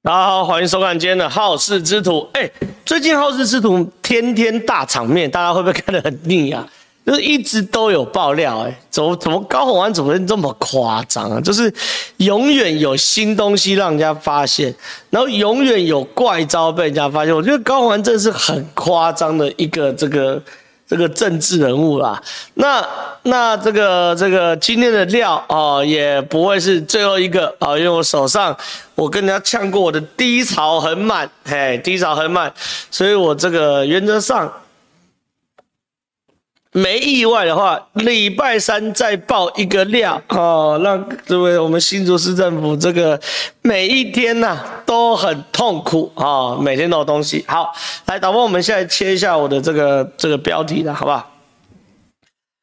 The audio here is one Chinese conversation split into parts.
大家好，欢迎收看今天的《好事之徒》。哎，最近《好事之徒》天天大场面，大家会不会看得很腻啊？就是一直都有爆料，哎，怎么怎么高虹安怎么会这么夸张啊？就是永远有新东西让人家发现，然后永远有怪招被人家发现。我觉得高虹安真的是很夸张的一个这个。这个政治人物啦，那那这个这个今天的料啊、哦，也不会是最后一个啊、因为我手上我跟人家呛过，我的低潮很满，嘿，低潮很满，所以我这个原则上。没意外的话，礼拜三再爆一个料哦，让这位我们新竹市政府这个每一天呐、都很痛苦啊、每天都有东西。好，来导播，我们现在切一下我的这个这个标题了，好不好？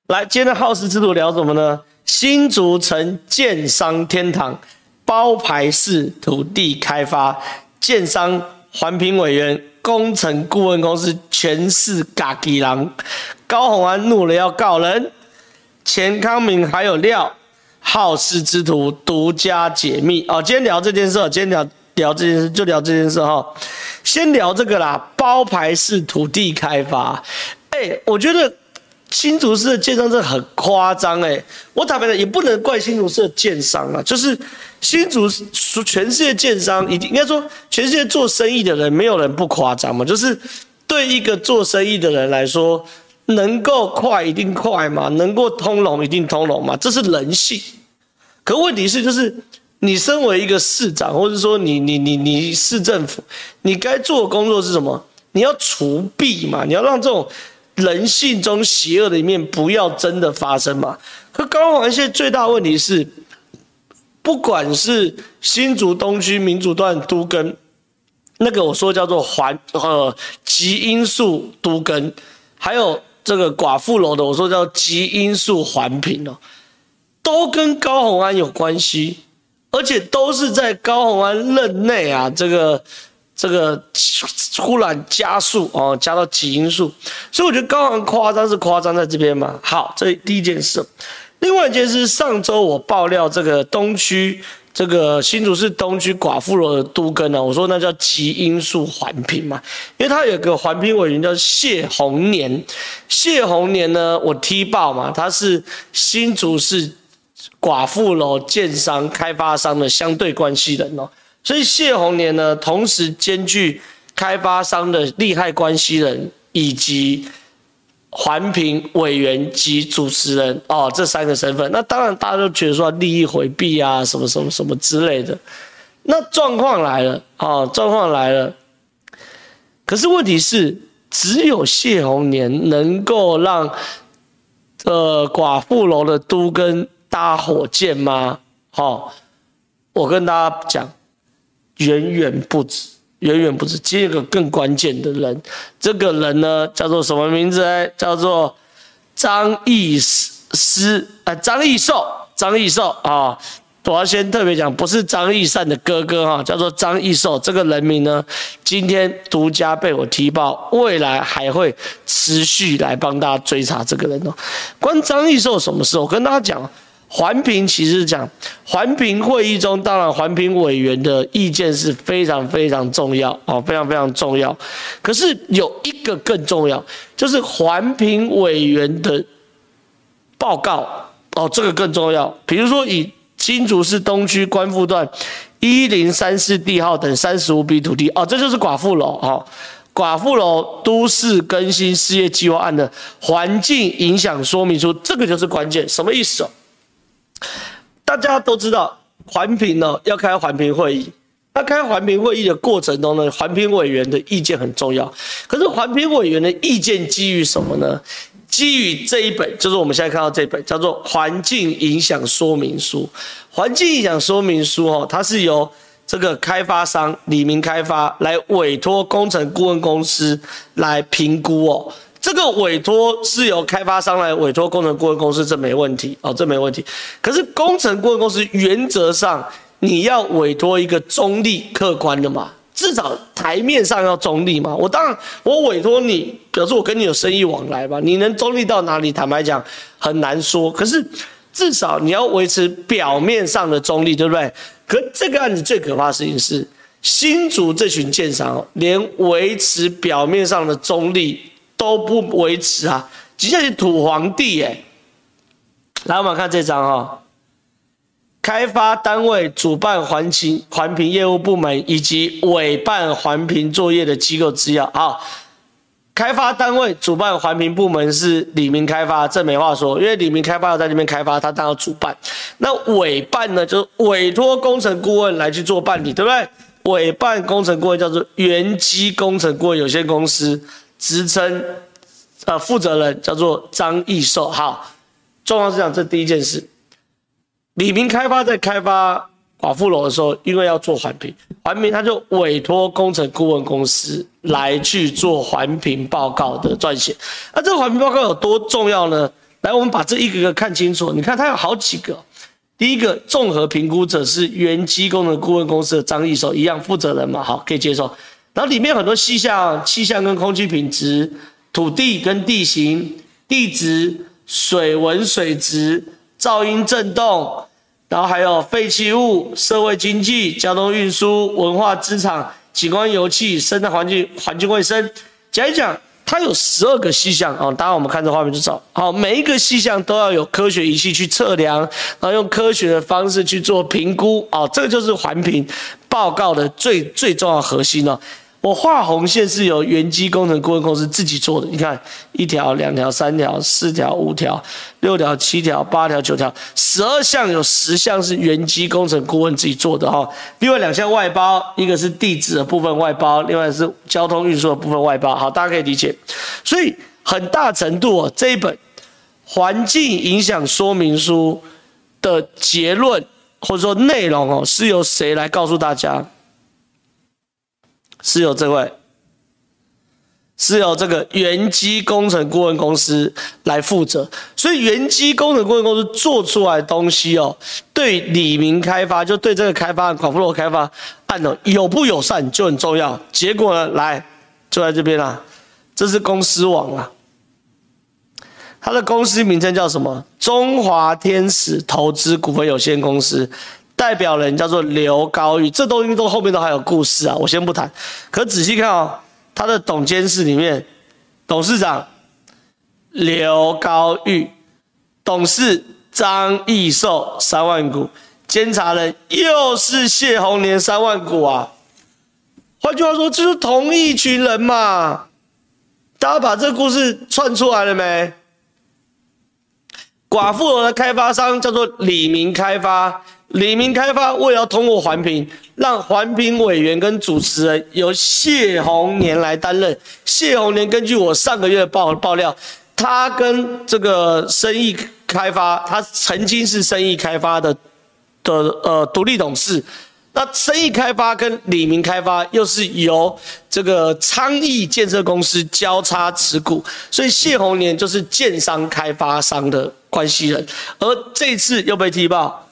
来，今天的好事之徒聊什么呢？新竹城建商天堂，包牌式土地开发，建商环评委员。工程顾问公司全是嘎吉狼，高虹安怒了要告人，钱康明还有料，好事之徒独家解密哦。今天聊这件事，今天聊聊这件事就聊这件事哈。先聊这个啦，包牌式土地开发，哎、我觉得。新竹市的建商真的很夸张哎，我坦白的也不能怪新竹市的建商啊，就是新竹全世界建商，一定应该说全世界做生意的人没有人不夸张嘛，就是对一个做生意的人来说，能够快一定快嘛，能够通融一定通融嘛，这是人性。可问题是，就是你身为一个市长，或者说你你你你市政府，你该做的工作是什么？你要除弊嘛，你要让这种。人性中邪恶的一面不要真的发生嘛？可高虹安现在最大问题是，不管是新竹东区民主段都跟，那个我说叫做环呃极音速都跟，还有这个寡妇楼的我说叫极音速环评哦，都跟高虹安有关系，而且都是在高虹安任内啊这个。这个忽然加速哦，加到几因素，所以我觉得高虹安夸张是夸张在这边嘛。好，这第一件事。另外一件事，上周我爆料这个东区，这个新竹市东区寡妇楼的都更呢，我说那叫极因素环评嘛，因为他有个环评委员叫谢宏年，谢宏年呢，我踢爆嘛，他是新竹市寡妇楼建商开发商的相对关系人哦。所以谢宏年呢，同时兼具开发商的利害关系人，以及环评委员及主持人哦，这三个身份。那当然大家都觉得说利益回避啊，什么什么什么之类的。那状况来了哦，状况来了。可是问题是，只有谢宏年能够让呃寡妇楼的都跟搭火箭吗？好、哦，我跟大家讲。远远不止，远远不止。接一个更关键的人，这个人呢叫做什么名字？哎，叫做张义师，啊，张义寿，张义寿。啊。我要先特别讲，不是张义善的哥哥哈，叫做张义寿。这个人名呢，今天独家被我踢爆，未来还会持续来帮大家追查这个人哦。关张义寿。什么事？我跟大家讲。环评其实是讲，环评会议中，当然环评委员的意见是非常非常重要哦，非常非常重要。可是有一个更重要，就是环评委员的报告哦，这个更重要。比如说以新竹市东区观复段一零三四地号等三十五笔土地哦，这就是寡妇楼哦，寡妇楼都市更新事业计划案的环境影响说明书，这个就是关键，什么意思哦？大家都知道环评呢要开环评会议，那开环评会议的过程中呢，环评委员的意见很重要。可是环评委员的意见基于什么呢？基于这一本，就是我们现在看到这本，叫做《环境影响说明书》。环境影响说明书哦，它是由这个开发商李明开发来委托工程顾问公司来评估哦。这个委托是由开发商来委托工程顾问公司，这没问题哦，这没问题。可是工程顾问公司原则上你要委托一个中立客观的嘛，至少台面上要中立嘛。我当然我委托你，表示我跟你有生意往来吧，你能中立到哪里？坦白讲很难说。可是至少你要维持表面上的中立，对不对？可这个案子最可怕的事情是。新竹这群建商连维持表面上的中立都不维持啊，直接是土皇帝耶。来，我们看这张哈，开发单位主办环评环评业务部门以及委办环评作业的机构资料啊。开发单位主办环评部门是李明开发，这没话说，因为李明开发要在那边开发，他当然主办。那委办呢，就是委托工程顾问来去做办理，对不对？委办工程顾问叫做元基工程顾问有限公司，职称呃负责人叫做张义寿。好，重要是讲这第一件事，李明开发在开发。寡妇楼的时候，因为要做环评，环评他就委托工程顾问公司来去做环评报告的撰写。那这个环评报告有多重要呢？来，我们把这一个个看清楚。你看，它有好几个。第一个综合评估者是元基工程顾问公司的张义寿，一样负责人嘛，好，可以接受。然后里面很多细项，气象跟空气品质、土地跟地形、地质、水文水质、噪音震动。然后还有废弃物、社会经济、交通运输、文化资产、景观油气、生态环境、环境卫生，讲一讲，它有十二个细项啊。当然我们看这画面就知道，好，每一个细项都要有科学仪器去测量，然后用科学的方式去做评估啊。这个就是环评报告的最最重要核心了。我画红线是由原基工程顾问公司自己做的，你看一条、两条、三条、四条、五条、六条、七条、八条、九条，十二项有十项是原基工程顾问自己做的哈。另外两项外包，一个是地质的部分外包，另外是交通运输的部分外包。好，大家可以理解。所以很大程度哦，这一本环境影响说明书的结论或者说内容哦，是由谁来告诉大家？是由这位，是由这个元基工程顾问公司来负责，所以元基工程顾问公司做出来的东西哦，对李明开发，就对这个开发案、广富楼开发案，有不友善就很重要。结果呢，来就在这边啦，这是公司网啊，它的公司名称叫什么？中华天使投资股份有限公司。代表人叫做刘高玉，这东西都后面都还有故事啊，我先不谈。可仔细看哦，他的董监事里面，董事长刘高玉，董事张义寿三万股，监察人又是谢鸿年三万股啊。换句话说，就是同一群人嘛。大家把这故事串出来了没？寡妇楼的开发商叫做李明开发。李明开发为了要通过环评，让环评委员跟主持人由谢宏年来担任。谢宏年根据我上个月的爆爆料，他跟这个生意开发，他曾经是生意开发的的呃独立董事。那生意开发跟李明开发又是由这个昌邑建设公司交叉持股，所以谢宏年就是建商开发商的关系人，而这次又被踢爆。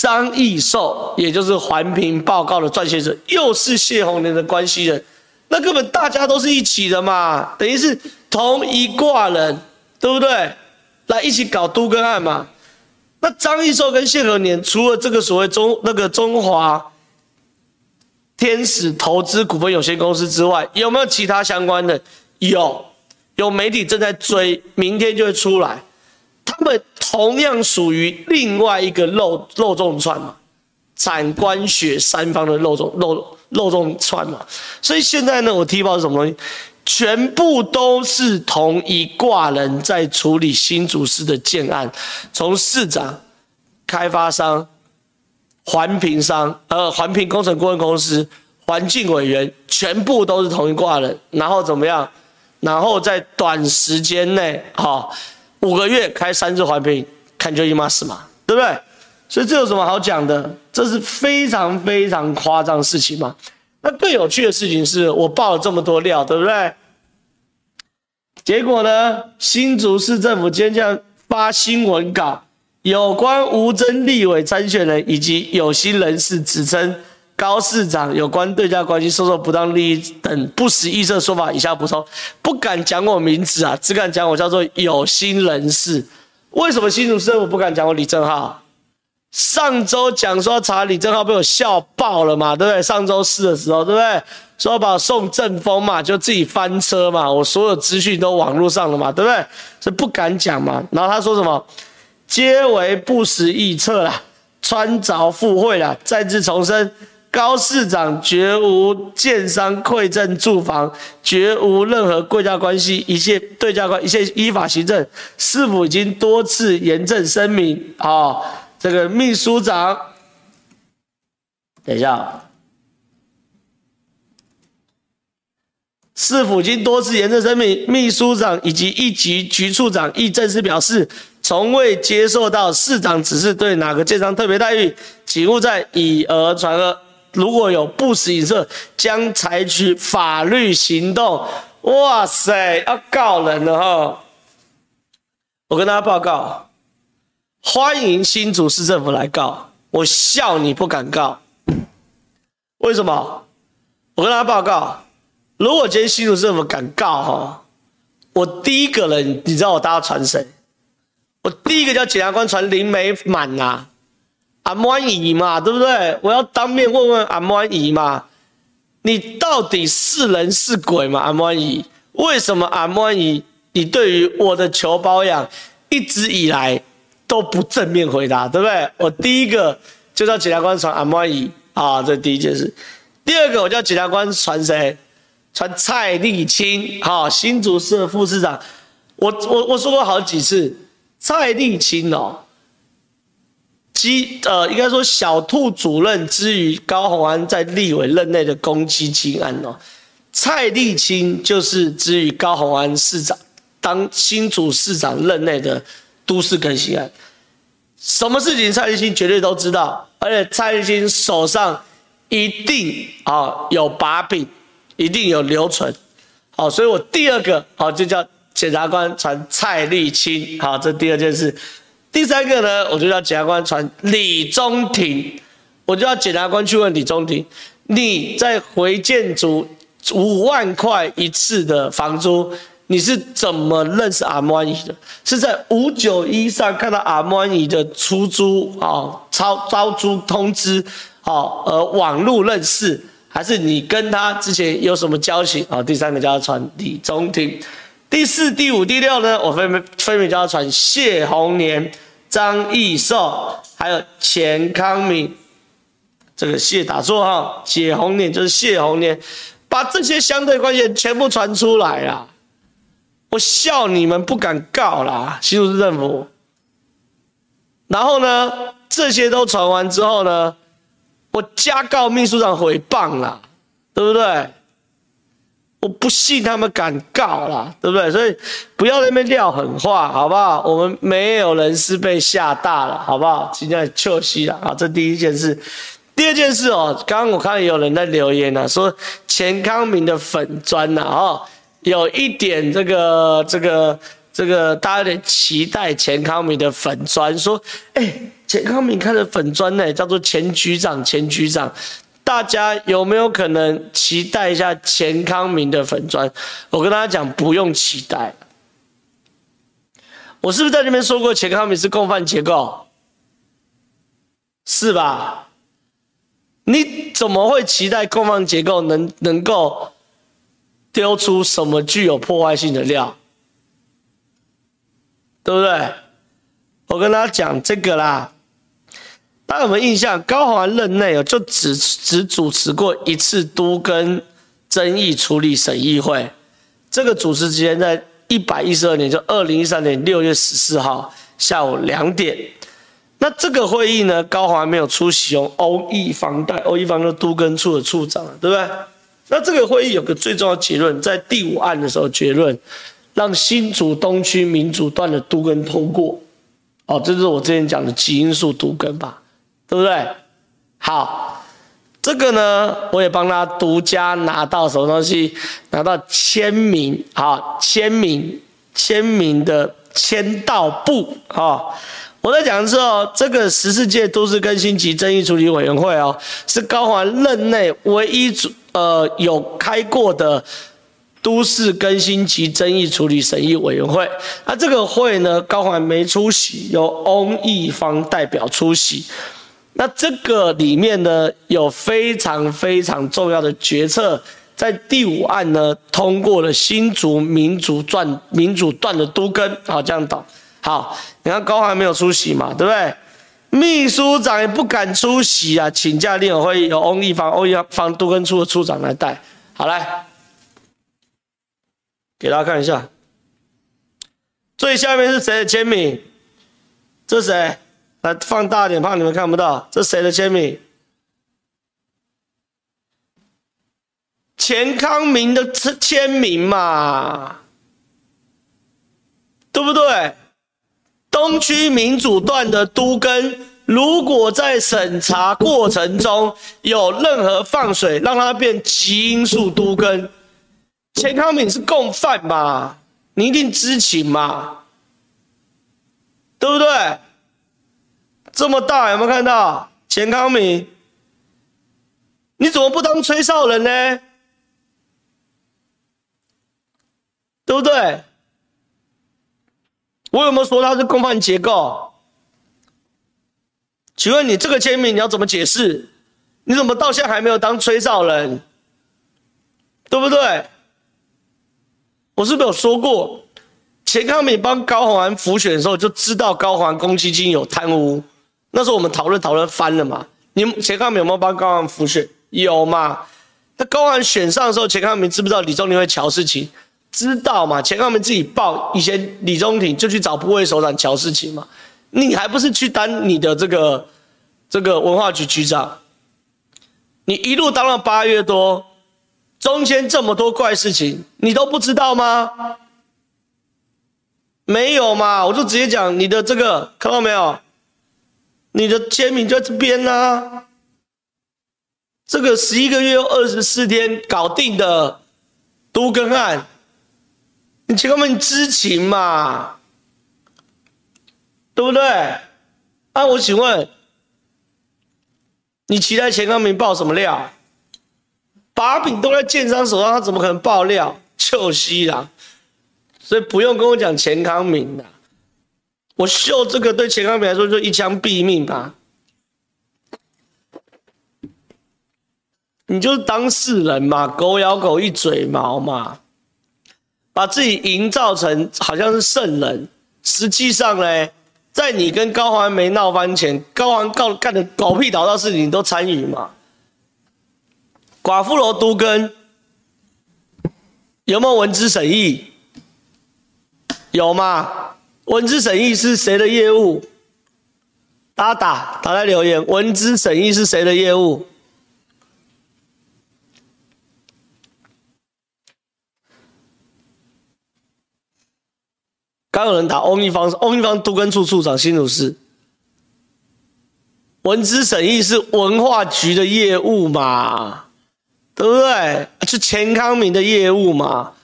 张义寿，也就是环评报告的撰写者，又是谢鸿年的关系人，那根本大家都是一起的嘛，等于是同一挂人，对不对？来一起搞都更案嘛。那张义寿跟谢鸿年，除了这个所谓中那个中华天使投资股份有限公司之外，有没有其他相关的？有，有媒体正在追，明天就会出来。他们同样属于另外一个肉肉粽串嘛，产官学三方的肉粽肉肉粽串嘛，所以现在呢，我踢爆是什么东西？全部都是同一挂人在处理新竹市的建案，从市长、开发商、环评商、呃环评工程顾问公司、环境委员，全部都是同一挂人，然后怎么样？然后在短时间内，好。五个月开三次环评，看就一码事嘛，对不对？所以这有什么好讲的？这是非常非常夸张的事情嘛。那更有趣的事情是我爆了这么多料，对不对？结果呢，新竹市政府今天这样发新闻稿，有关吴峥立委参选人以及有心人士指称。高市长有关对价关系、收受不当利益等不实预设说法，以下补充，不敢讲我名字啊，只敢讲我叫做有心人士。为什么新竹市政府不敢讲我李正浩？上周讲说查李正浩被我笑爆了嘛，对不对？上周四的时候，对不对？说把我送政风嘛，就自己翻车嘛，我所有资讯都网络上了嘛，对不对？所以不敢讲嘛。然后他说什么？皆为不实臆测啦，穿凿附会啦，再次重申。高市长绝无建商馈赠住房，绝无任何贵价关系，一切对价关，一切依法行政。市府已经多次严正声明。啊、哦，这个秘书长，等一下，市府已经多次严正声明，秘书长以及一级局处长亦正式表示，从未接受到市长指示对哪个建商特别待遇，请勿再以讹传讹。如果有不实影射，将采取法律行动。哇塞，要告人了哈！我跟大家报告，欢迎新竹市政府来告，我笑你不敢告。为什么？我跟大家报告，如果今天新竹市政府敢告哈，我第一个人，你知道我大家传谁？我第一个叫检察官传林美满呐。阿满姨嘛，对不对？我要当面问问阿满姨嘛，你到底是人是鬼嘛？阿满姨，为什么阿满姨你对于我的求保养一直以来都不正面回答，对不对？我第一个就叫检察官传阿满姨啊，这第一件事。第二个我叫检察官传谁？传蔡立清，好，新竹市副市长。我我我说过好几次，蔡立清哦。基呃，应该说小兔主任之于高虹安在立委任内的公积金案哦，蔡立清就是之于高虹安市长当新竹市长任内的都市更新案，什么事情蔡立清绝对都知道，而且蔡立清手上一定啊有把柄，一定有留存，好，所以我第二个好就叫检察官传蔡立清，好，这第二件事。第三个呢，我就叫检察官传李中庭，我就要检察官去问李中庭，你在回建筑五万块一次的房租，你是怎么认识阿满姨的？是在五九一上看到阿满姨的出租啊，招招租通知，好，而，网路认识，还是你跟他之前有什么交情？啊，第三个叫他传李中庭。第四、第五、第六呢？我分别分别叫他传谢红年、张义寿，还有钱康明。这个谢打错哈，谢红年就是谢红年，把这些相对关系全部传出来啦！我笑你们不敢告啦，新竹市政府。然后呢，这些都传完之后呢，我加告秘书长诽谤啦，对不对？我不信他们敢告啦，对不对？所以不要在那边撂狠话，好不好？我们没有人是被吓大了，好不好？今天休息了啊，这第一件事。第二件事哦，刚刚我看有人在留言呢、啊，说钱康明的粉砖呐，哦，有一点这个这个这个，大家有点期待钱康明的粉砖，说，哎，钱康明开的粉砖呢，叫做钱局长，钱局长。大家有没有可能期待一下钱康明的粉砖？我跟大家讲，不用期待。我是不是在那边说过钱康明是共犯结构？是吧？你怎么会期待共犯结构能能够丢出什么具有破坏性的料？对不对？我跟大家讲这个啦。大家有没有印象？高虹安任内哦，就只只主持过一次都更争议处理审议会。这个主持时间在一百一十二年，就二零一三年六月十四号下午两点。那这个会议呢，高虹安没有出席哦。欧亿房贷，欧亿房的都更处的处长，对不对？那这个会议有个最重要的结论，在第五案的时候结论，让新竹东区民主段的都更通过。哦，这是我之前讲的基因素都更吧。对不对？好，这个呢，我也帮他独家拿到什么东西？拿到签名，好，签名，签名的签到簿，好。我在讲的时候，这个十四届都市更新及争议处理委员会哦，是高环任内唯一主呃有开过的都市更新及争议处理审议委员会。那这个会呢，高环没出席，由翁义方代表出席。那这个里面呢，有非常非常重要的决策，在第五案呢，通过了新竹民主段民主段的都根。好，这样懂。好，你看高虹安没有出席嘛，对不对？秘书长也不敢出席啊，请假另有会，由翁义方、翁义方都根处的处长来带。好，来给大家看一下，最下面是谁的签名？这是谁？来放大点，怕你们看不到。这谁的签名？钱康明的签名嘛，对不对？东区民主段的都更，如果在审查过程中有任何放水，让它变极因素都更，钱康明是共犯嘛？你一定知情嘛？对不对？这么大有没有看到钱康明？你怎么不当吹哨人呢？对不对？我有没有说他是共犯结构？请问你这个签名你要怎么解释？你怎么到现在还没有当吹哨人？对不对？我是不是有说过，钱康敏帮高宏安辅选的时候就知道高宏安公积金有贪污，那时候我们讨论讨论翻了嘛？你们钱康明有没有帮高虹安辅选？有嘛？那高虹安选上的时候，钱康明知不知道李宗廷会乔事情？知道嘛？钱康明自己报，以前李宗廷就去找部会首长乔事情嘛。你还不是去当你的这个这个文化局局长？你一路当了八月多，中间这么多怪事情，你都不知道吗？没有嘛？我就直接讲你的这个，看到没有？你的签名就在这边呢、啊。这个十一个月二十四天搞定的都更案。你钱康明知情嘛？对不对？啊，我请问，你期待钱康明爆什么料？把柄都在建商手上，他怎么可能爆料？臭西啦！所以不用跟我讲钱康明的，我秀这个对钱康明来说就一枪毙命吧。你就是当事人嘛，狗咬狗一嘴毛嘛。把自己营造成好像是圣人，实际上呢，在你跟高虹安没闹翻前，高虹安告干的狗屁倒灶事情你都参与嘛？寡妇罗都根有没有文资审议？有吗？文资审议是谁的业务？大家打打在留言，文资审议是谁的业务？刚有人打翁一方，翁一方都更处处长新竹市，文资审议是文化局的业务嘛，对不对？是钱康明的业务嘛，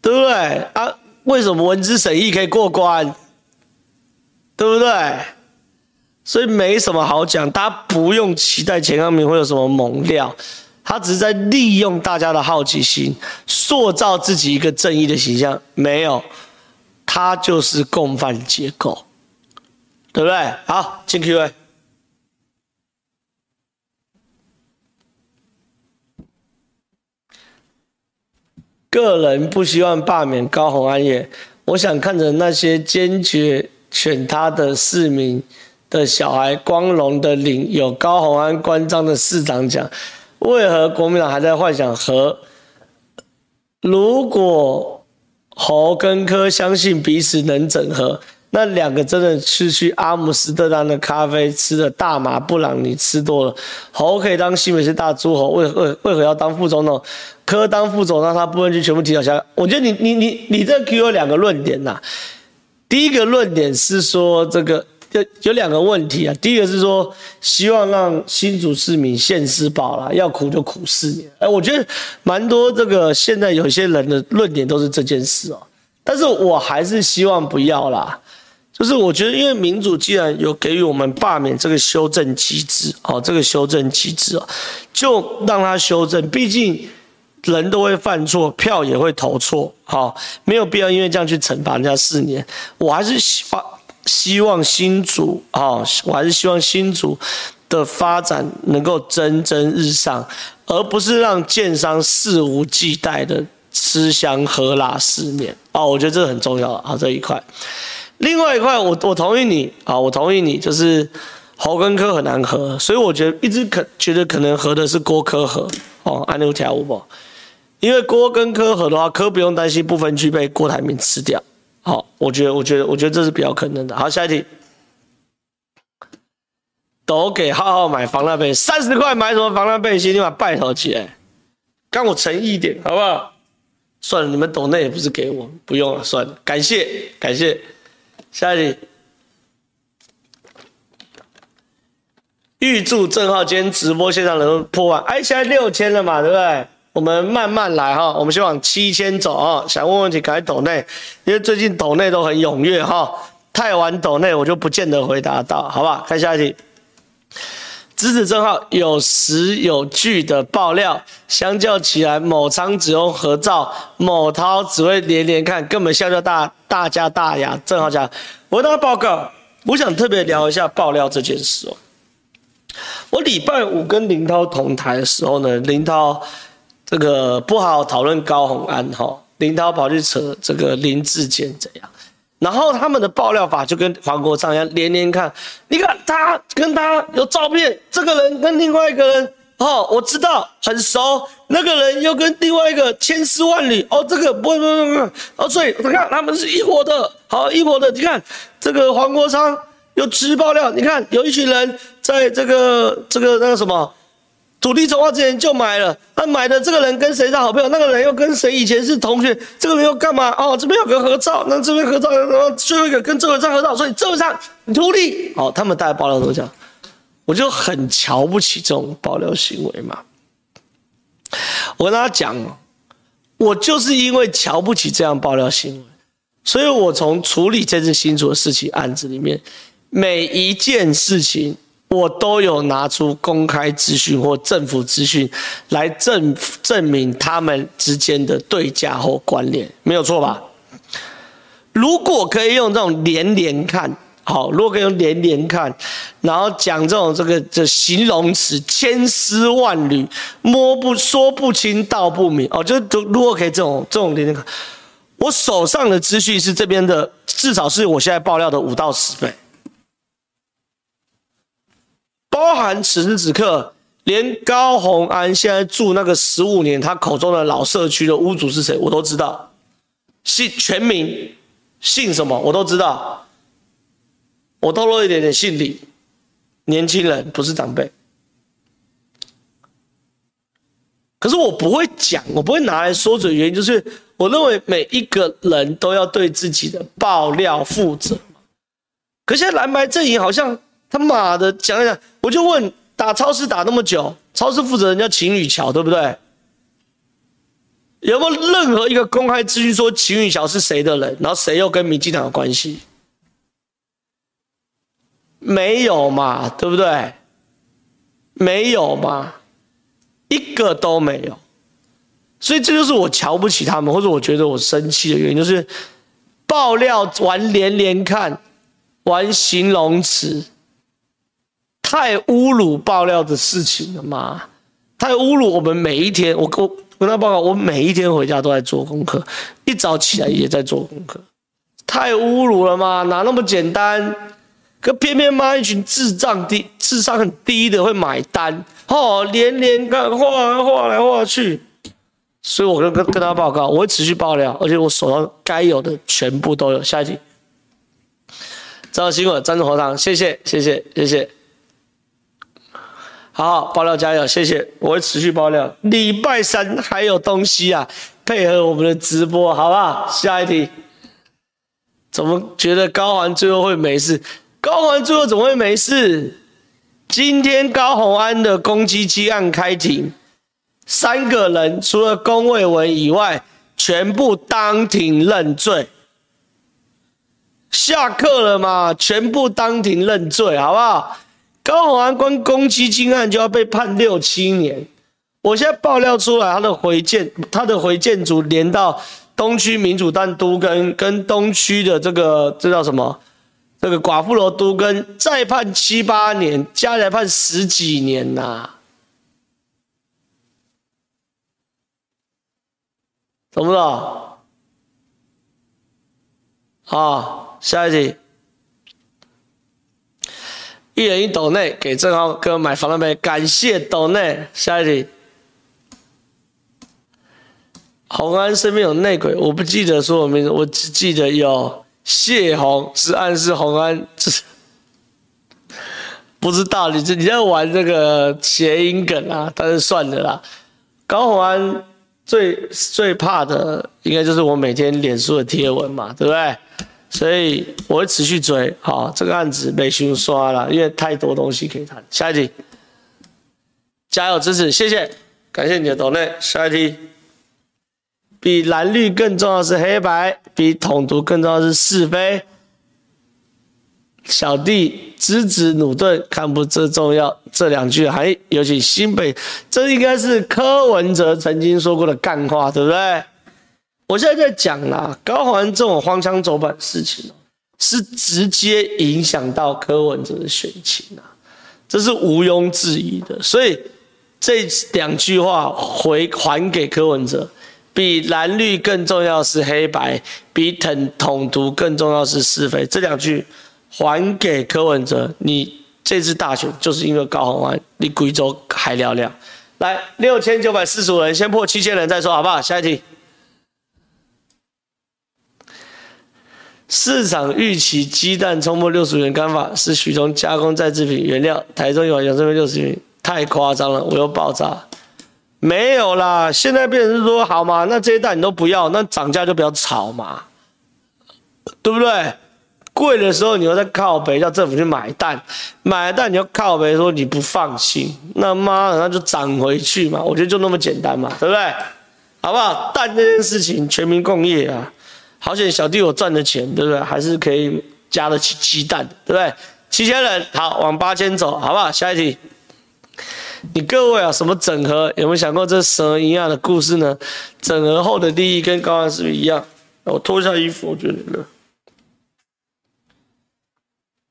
对不对？啊，为什么文字审议可以过关？对不对？所以没什么好讲，大家不用期待钱康明会有什么猛料，他只是在利用大家的好奇心，塑造自己一个正义的形象，没有。他就是共犯结构，对不对？好，进 Q&A。个人不希望罢免高虹安也，我想看着那些坚决选他的市民的小孩，光荣的领有高虹安官章的市长奖，为何国民党还在幻想和？如果。侯根科相信彼此能整合，那两个真的是去阿姆斯特丹的咖啡吃的大麻布朗尼吃多了。侯可以当新北市大诸侯，为何为何要当副总统？柯当副总，让他不分区全部提到下来。我觉得你你你你这 Q 有两个论点呐。第一个论点是说这个。有有两个问题啊，第一个是说希望让新竹市民现世报啦，要苦就苦四年。哎，我觉得蛮多这个现在有些人的论点都是这件事哦，但是我还是希望不要啦。就是我觉得，因为民主既然有给予我们罢免这个修正机制，哦，这个修正机制哦，就让它修正。毕竟人都会犯错，票也会投错，好，没有必要因为这样去惩罚人家四年。我还是希望希望新竹啊，我还是希望新竹的发展能够蒸蒸日上，而不是让建商肆无忌惮的吃香喝辣四年啊。我觉得这个很重要啊，这一块。另外一块，我我同意你啊，我同意你，就是侯跟柯很难合，所以我觉得一直可觉得可能合的是郭柯合哦，安牛条五宝。因为郭跟柯合的话，柯不用担心不分区被郭台铭吃掉。好，我觉得，我觉得，我觉得这是比较可能的。好，下一题，都给浩浩买防弹背心，三十块买什么防弹背心？你把拜托起来，干我诚意一点，好不好？算了，你们抖那也不是给我，不用了，算了，感谢，感谢。下一题，预祝正浩今天直播现场能破万，哎，现在六千了嘛，对不对？我们慢慢来哈，我们先往七千走啊！想问问题，赶快抖内，因为最近抖内都很踊跃哈。太晚抖内，我就不见得回答到，好吧？看下一题。直指正浩有实有据的爆料，相较起来，某仓只用合照，某涛只会连连看，根本笑笑大大家大牙。正浩讲，我跟大家报告，我想特别聊一下爆料这件事哦。我礼拜五跟林涛同台的时候呢，林涛。这个不好讨论高虹安哈，林涛跑去扯这个林志坚怎样，然后他们的爆料法就跟黄国昌一样，连连看，你看他跟他有照片，这个人跟另外一个人哦，我知道很熟，那个人又跟另外一个千丝万缕哦，这个不不不不，哦，所以你看他们是一伙的，好一伙的，你看这个黄国昌又直爆料，你看有一群人在这个这个那个什么。土地筹划之前就买了，那买的这个人跟谁是好朋友？那个人又跟谁以前是同学？这个人又干嘛？哦，这边有个合照，那这边合照，然后最后一个跟周文昌合照，所以周文昌土地。哦，他们大概爆料都这样，我就很瞧不起这种爆料行为嘛。我跟大家讲，我就是因为瞧不起这样爆料行为，所以我从处理这次新竹的事情案子里面，每一件事情。我都有拿出公开资讯或政府资讯来证证明他们之间的对价或关联，没有错吧？如果可以用这种连连看，好，如果可以用连连看，然后讲这种这个这形容词千丝万缕，摸不说不清道不明，哦，就就如果可以这种这种连连看，我手上的资讯是这边的，至少是我现在爆料的五到十倍。包含此时此刻，连高虹安现在住那个十五年，他口中的老社区的屋主是谁，我都知道，姓全名，姓什么我都知道。我透露一点点，姓李，年轻人不是长辈。可是我不会讲，我不会拿来说嘴，原因就是我认为每一个人都要对自己的爆料负责。可现在蓝白阵营好像。他妈的，讲一讲，我就问，打超市打那么久，超市负责人叫秦宇桥，对不对？有没有任何一个公开资讯说秦宇桥是谁的人，然后谁又跟民进党有关系？没有嘛，对不对？没有嘛，一个都没有。所以这就是我瞧不起他们，或者我觉得我生气的原因，就是爆料玩连连看，玩形容词。太侮辱爆料的事情了吗？太侮辱我们每一天。我我跟他报告，我每一天回家都在做功课，一早起来也在做功课。太侮辱了吗？哪那么简单？可偏偏妈一群智障低、智商很低的会买单，哦，连连看画画来画去。所以我跟跟跟他报告，我会持续爆料，而且我手上该有的全部都有。下一集，张新闻，赞助火场，谢谢谢谢谢谢。好，爆料加油，谢谢，我会持续爆料。礼拜三还有东西啊，配合我们的直播，好不好？下一题，怎么觉得高虹最后会没事？高虹最后怎么会没事？今天高虹安的公积金案开庭，三个人除了龚伟文以外，全部当庭认罪。下课了嘛？全部当庭认罪，好不好？高虹安关公积金案就要被判六七年，我现在爆料出来，他的回建，他的回建组连到东区民主党都更跟东区的这个这叫什么？这个寡妇楼都更再判七八年，加起来判十几年呐、懂不懂？好，下一题。一人一斗内给正浩哥买防弹背，感谢斗内。下一题。洪安身边有内鬼，我不记得说我名字，我只记得有谢红，是暗示洪安，这是不知道你这你在玩这个谐音梗啊？但是算了啦。高洪安最最怕的应该就是我每天脸书的贴文嘛，对不对？所以我会持续追。好，这个案子被凶刷了，因为太多东西可以谈。下一题，加油支持，谢谢，感谢你的抖内。下一题。比蓝绿更重要的是黑白，比统独更重要的是是非。小弟直指鲁钝，看不这重要。这两句含义，尤其新北，这应该是柯文哲曾经说过的干话，对不对？我现在在讲啦，高虹安这种荒腔走板的事情，是直接影响到柯文哲的选情啊，这是毋庸置疑的。所以这两句话回还给柯文哲。比蓝绿更重要是黑白，比统统独更重要是是非。这两句还给柯文哲，你这次大选就是因为高虹安，你贵州还了了。来，六千九百四十五人，先破七千人再说，好不好？下一题。市场预期鸡蛋冲破六十元干法是许从加工再制品原料，台中有养这边六十元，太夸张了，我又爆炸。没有啦，现在变成是说好嘛，那这些蛋你都不要，那涨价就不要炒嘛，对不对？贵的时候你又在靠北叫政府去买蛋，买了蛋你要靠北说你不放心，那妈的那就涨回去嘛，我觉得就那么简单嘛，对不对？好不好？蛋这件事情全民共业啊，好险小弟我赚的钱，对不对？还是可以加得起鸡蛋，对不对？七千人，好，往八千走，好不好？下一题。你各位啊，什么整合？有没有想过这什么一样的故事呢？整合后的利益跟高安是不是一样？我脱下衣服，我觉得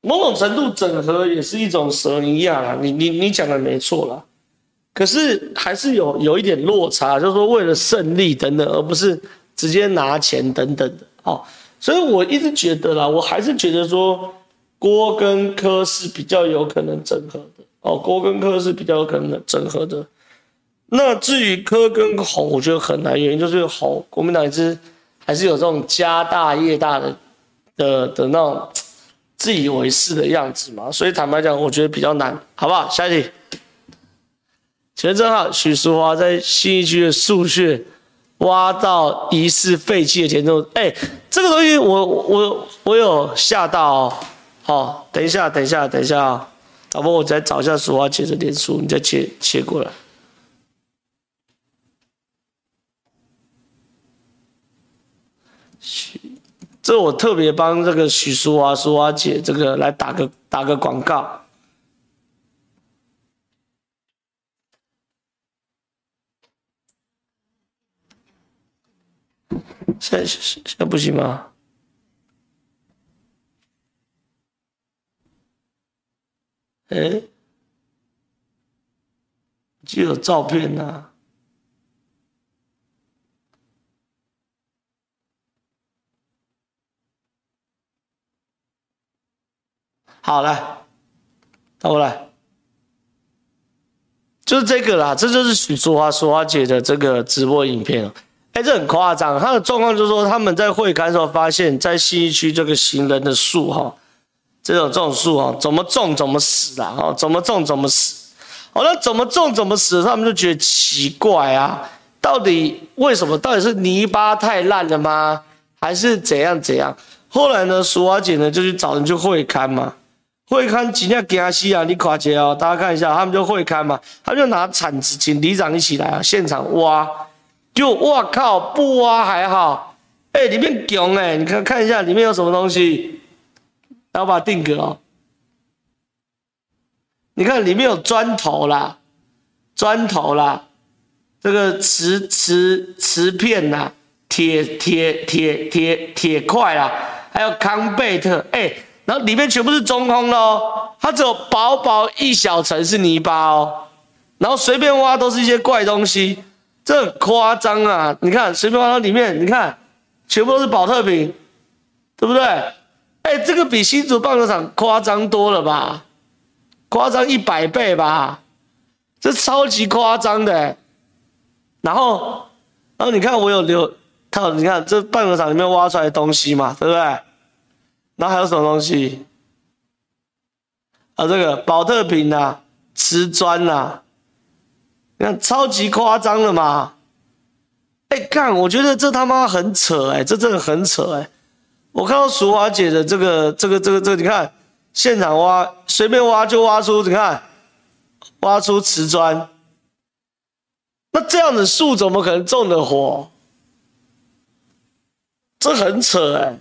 某种程度整合也是一种什么一样啊。你你你讲的没错啦，可是还是有有一点落差，就是说为了胜利等等，而不是直接拿钱等等的。哦，所以我一直觉得啦，我还是觉得说郭跟柯是比较有可能整合的。哦，郭跟柯是比较有可能整合的。那至于柯跟侯，我觉得很难，原因就是侯国民党一直还是有这种家大业大的的的那种自以为是的样子嘛。所以坦白讲，我觉得比较难，好不好？下一题。前阵好，许淑华在新一区的数学挖到疑似废弃的田中，哎、这个东西我我我有吓到、哦。好，等一下，等一下，等一下。老婆我再找一下淑华姐的脸书，你再切切过来。许，这我特别帮这个许淑华、淑华姐这个来打个打个广告。现在现在不行吗？哎，就有照片呐、啊。好了，到过来，就是这个啦，这就是许淑华、淑华姐的这个直播影片哦。哎，这很夸张，他的状况就是说，他们在会勘的时候发现，在信义区这个行人的树哈。这种这种树啊，怎么种怎么死啊！哦，怎么种怎么死。哦，那怎么种怎么死？他们就觉得奇怪啊，到底为什么？到底是泥巴太烂了吗？还是怎样怎样？后来呢，淑华姐呢就去找人去会勘嘛。会勘几下惊死啊！你看一下哦，大家看一下，他们就会勘嘛，他们就拿铲子请里长一起来啊，现场挖。就哇靠，不挖还好。哎，里面囧哎，你看看一下里面有什么东西。然后把它定格哦，你看里面有砖头啦，砖头啦，这个瓷瓷瓷片呐、铁铁铁铁铁块啦，还有康贝特，哎，然后里面全部是中空的哦，它只有薄薄一小层是泥巴哦，然后随便挖都是一些怪东西，这夸张啊！你看随便挖到里面，你看全部都是宝特瓶，对不对？哎，这个比新竹棒球场夸张多了吧？夸张一百倍吧？这超级夸张的。然后，然后你看我有留，套，你看这棒球场里面挖出来的东西嘛，对不对？然后还有什么东西？啊，这个宝特瓶、啊，瓷砖、啊，你看超级夸张了嘛？哎，看，我觉得这他妈很扯哎，这真的很扯哎。我看到淑华姐的这个这个这个这个，你看现场挖，随便挖就挖出，你看挖出瓷砖。那这样子树怎么可能种得活？这很扯哎、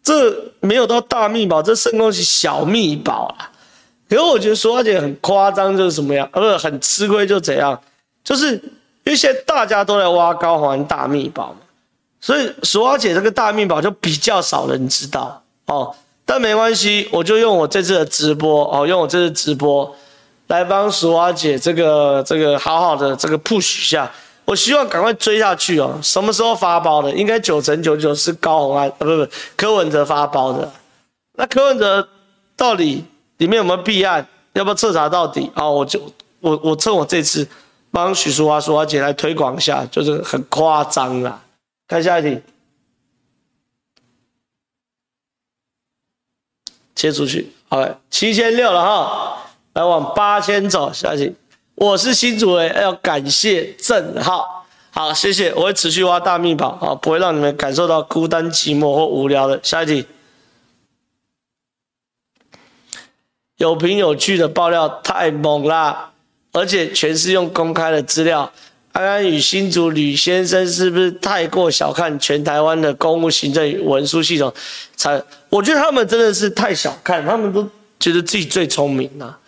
这没有到大密宝，这圣宫是小密宝啊。可是我觉得淑华姐很夸张，就是什么样？呃，很吃亏就怎样？就是因为现在大家都在挖高虹安大秘宝嘛。所以淑华姐这个大秘宝就比较少人知道哦，但没关系，我就用我这次的直播哦，用我这次直播来帮淑华姐这个这个好好的这个 push 一下，我希望赶快追下去哦。什么时候发包的？应该九成九九是高红安，呃，不不，柯文哲发包的。那柯文哲到底里面有没有弊案？要不要彻查到底？哦，我就我我趁我这次帮许淑华淑华姐来推广一下，就是很夸张啦。看下一题，切出去好，七千六了哈，来往八千走。下一题，我是新主人，要感谢郑浩，好，谢谢，我会持续挖大秘宝啊，不会让你们感受到孤单寂寞或无聊的。下一题，有凭有据的爆料太猛啦，而且全是用公开的资料。安安与新竹吕先生是不是太过小看全台湾的公务行政文书系统？才，我觉得他们真的是太小看，他们都觉得自己最聪明了，啊，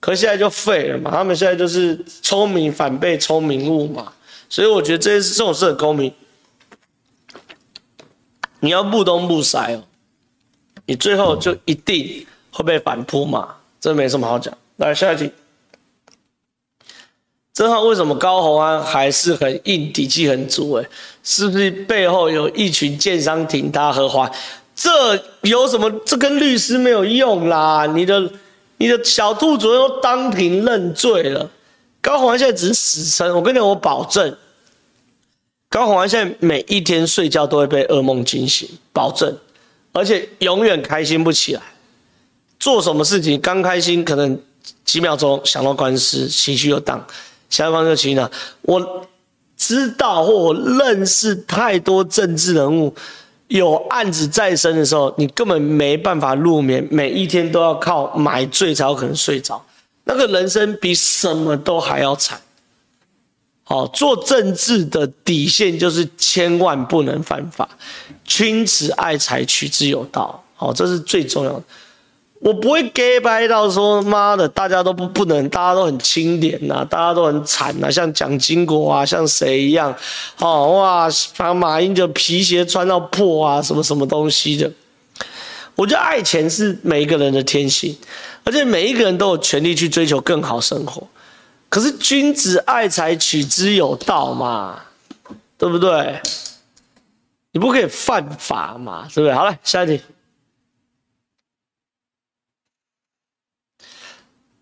可现在就废了嘛。他们现在就是聪明反被聪明误嘛。所以我觉得这些这种事很公平，你要不东不西哦，你最后就一定会被反扑嘛。这没什么好讲。来下一题。正好为什么高虹安还是很硬，底气很足？哎，是不是背后有一群建商挺他和华？这有什么？这跟律师没有用啦！你的你的小兔主任都当庭认罪了，高虹安现在只是死撑。我跟你讲，我保证，高红安现在每一天睡觉都会被噩梦惊醒，保证，而且永远开心不起来。做什么事情刚开心，可能几秒钟想到官司，情绪又荡。下方就行了。我知道或我认识太多政治人物，有案子在身的时候，你根本没办法入眠，每一天都要靠买醉才有可能睡着。那个人生比什么都还要惨。好，做政治的底线就是千万不能犯法，君子爱财，取之有道。好，这是最重要的。我不会 gay 掰到说妈的，大家都不不能，大家都很清廉呐，大家都很惨呐，像蒋经国啊，像谁一样，哦哇，把马英九皮鞋穿到破啊，什么什么东西的。我觉得爱钱是每一个人的天性，而且每一个人都有权利去追求更好生活。可是君子爱财，取之有道嘛，对不对？你不可以犯法嘛，对不对？好了，下一题。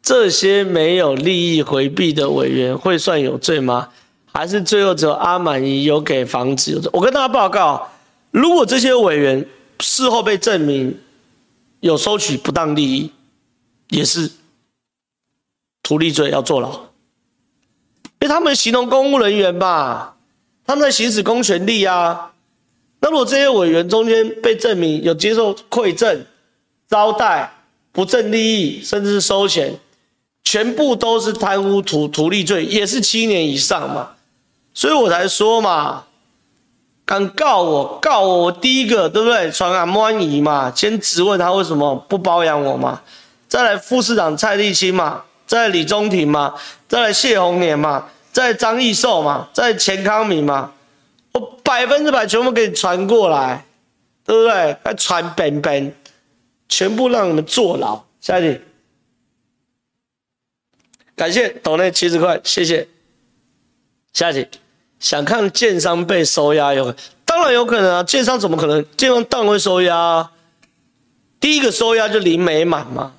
这些没有利益回避的委员会算有罪吗？还是最后只有阿满姨有给房子有罪？我跟大家报告，如果这些委员事后被证明有收取不当利益，也是图利罪要坐牢，因为他们形同公务人员吧，他们在行使公权力啊。那如果这些委员中间被证明有接受馈赠、招待、不正利益，甚至是收钱。全部都是贪污图图利罪，也是七年以上嘛，所以我才说嘛，敢告我告我，我第一个对不对？传阿莫安怡嘛，先质问他为什么不包养我嘛，再来副市长蔡立青嘛，再来李中庭嘛，再来谢鸿年嘛，在张义寿嘛，再钱康明嘛，我百分之百全部给你传过来，对不对？还传本本，全部让你们坐牢。下一题，感谢斗内七十块，谢谢。下一题，想看建商被收押有？当然有可能啊，建商怎么可能？建商当然会收押啊。第一个收押就林美满嘛，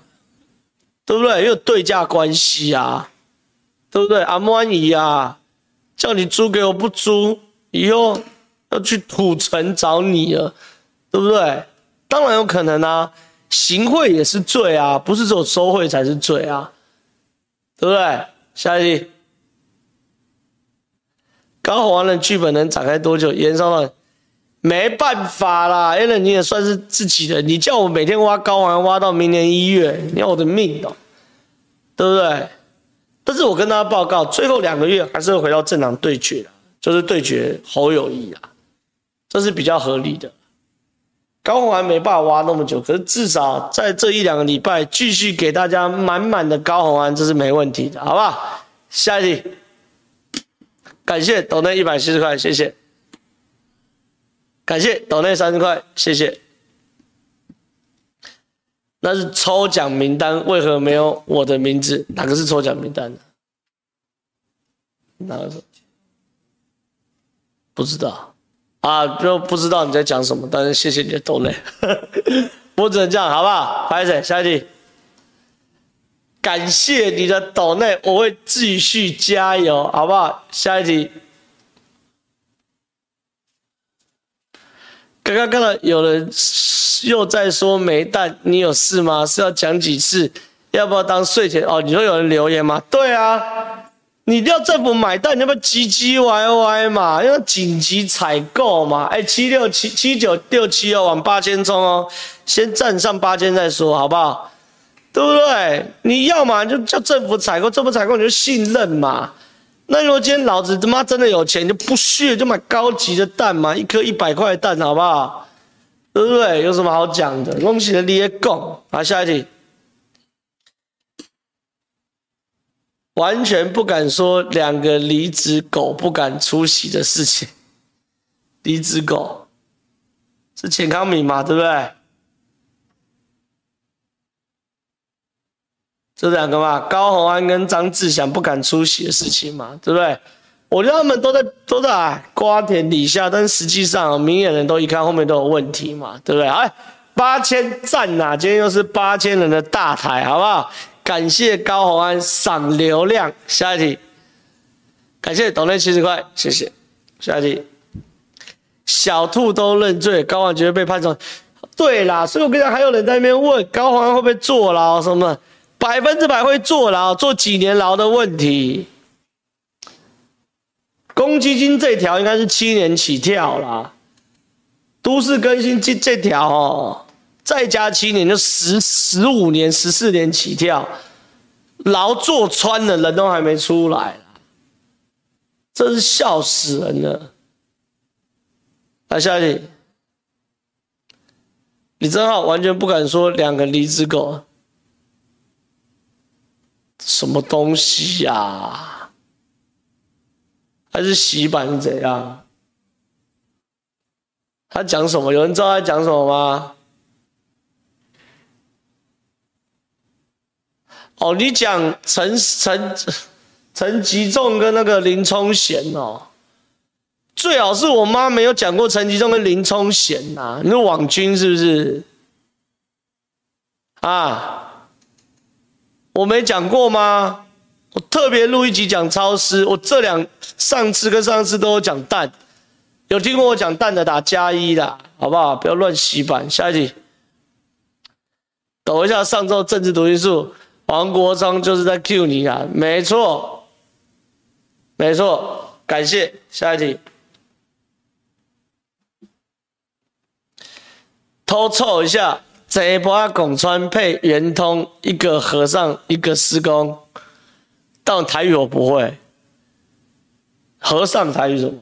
对不对？又有对价关系啊，对不对？阿莫安姨啊，叫你租给我不租，以后要去土城找你了，对不对？当然有可能啊，行贿也是罪啊，不是只有收贿才是罪啊，对不对？下一题，高虹安的剧本能展开多久？延烧了。没办法啦，Allen 你也算是自己的，你叫我每天挖高环挖到明年一月，你要我的命哦，对不对？但是我跟大家报告，最后两个月还是会回到正常对决，就是对决侯友谊啊，这是比较合理的。高虹还没办法挖那么久，可是至少在这一两个礼拜继续给大家满满的高虹安，这是没问题的，好不好？下一题，感谢岛内一百七十块，谢谢。感谢岛内三十块，谢谢。那是抽奖名单，为何没有我的名字？哪个是抽奖名单？哪个是？不知道啊，就不知道你在讲什么。但是谢谢你的斗内，我只能这样，好不好？拍谢，下一题。感谢你的斗内，我会继续加油，好不好？下一题。刚刚看到有人又在说没蛋，你有事吗？是要讲几次？要不要当税前？哦，你说有人留言吗？对啊，你要政府买单，你要不要唧唧歪歪嘛？要紧急采购嘛？哎，七六七七九六七哦，往八千冲哦，先站上八千再说，好不好？对不对？你要嘛就叫政府采购，政府采购你就信任嘛。那如果今天老子他妈真的有钱，就不屑就买高级的蛋嘛，一颗一百块的蛋，好不好？对不对？有什么好讲的？恭喜的你也讲。好，下一题，完全不敢说两个离职狗不敢出席的事情。离职狗是钱康明嘛？对不对？这两个嘛，高虹安跟张志祥不敢出席的事情嘛，对不对？我觉得他们都在都在瓜田李下，但是实际上明眼人都一看后面都有问题嘛，对不对？哎，八千赞呐，今天又是八千人的大台，好不好？感谢高宏安赏流量，下一题。感谢董内七十块，谢谢。下一题，小兔都认罪，高宏安绝对被判重。对啦，所以我跟你讲，还有人在那边问高宏安会不会坐牢什么？百分之百会坐牢，坐几年牢的问题。公积金这条应该是七年起跳啦，都市更新这这条哦，再加七年就十十五年、十四年起跳，牢坐穿了，人都还没出来，真是笑死人了。来下一题，李正浩完全不敢说两个离职狗。什么东西呀、啊？还是洗版是怎样？他讲什么？有人知道他讲什么吗？哦，你讲陈陈陈吉仲跟那个林冲贤哦，最好是我妈没有讲过陈吉仲跟林冲贤呐，你是网军是不是？啊？我没讲过吗？我特别录一集讲超市。我这两上次跟上次都有讲蛋，有听过我讲蛋的打加一的，好不好？不要乱洗版。下一题，抖一下上周政治读心术，黄国昌就是在 Q 你啊，没错，没错，感谢。下一题，偷凑一下。这一波拱川配圆通，一个和尚一个师公，但台语我不会。和尚台语什么？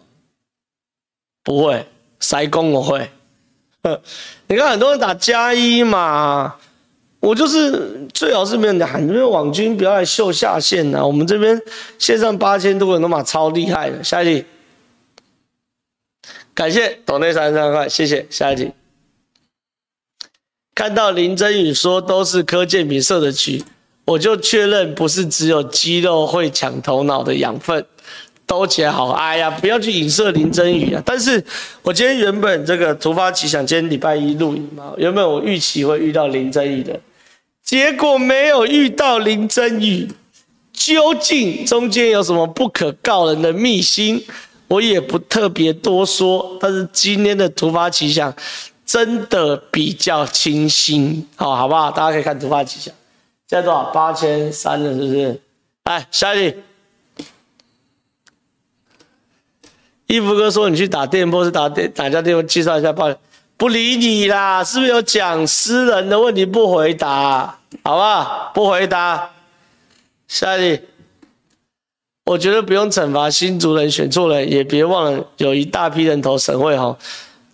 不会。师公我会。你看很多人打加一嘛，我就是最好是没有人喊，因为网军不要来秀下限呐、啊。我们这边线上八千多人都嘛超厉害的。下一题，感谢董内三十三块，谢谢。下一题，看到林真宇说都是柯建铭设的局，我就确认不是只有肌肉会抢头脑的养分。都起来好，哎呀，不要去影射林真宇啊！但是我今天原本这个突发奇想，今天礼拜一录影嘛，原本我预期会遇到林真宇的，结果没有遇到林真宇。究竟中间有什么不可告人的秘辛，我也不特别多说。但是今天的突发奇想真的比较清新，好，好不好？大家可以看突发奇想，现在多少？八千三了，是不是？来，下一题。衣服哥说：“你去打电波是打电哪家电话？介绍一下，吧不理你啦，是不是有讲私人的问题不回答？好不好？不回答。下一题，我觉得不用惩罚新竹人选错人，也别忘了有一大批人投沈慧虹。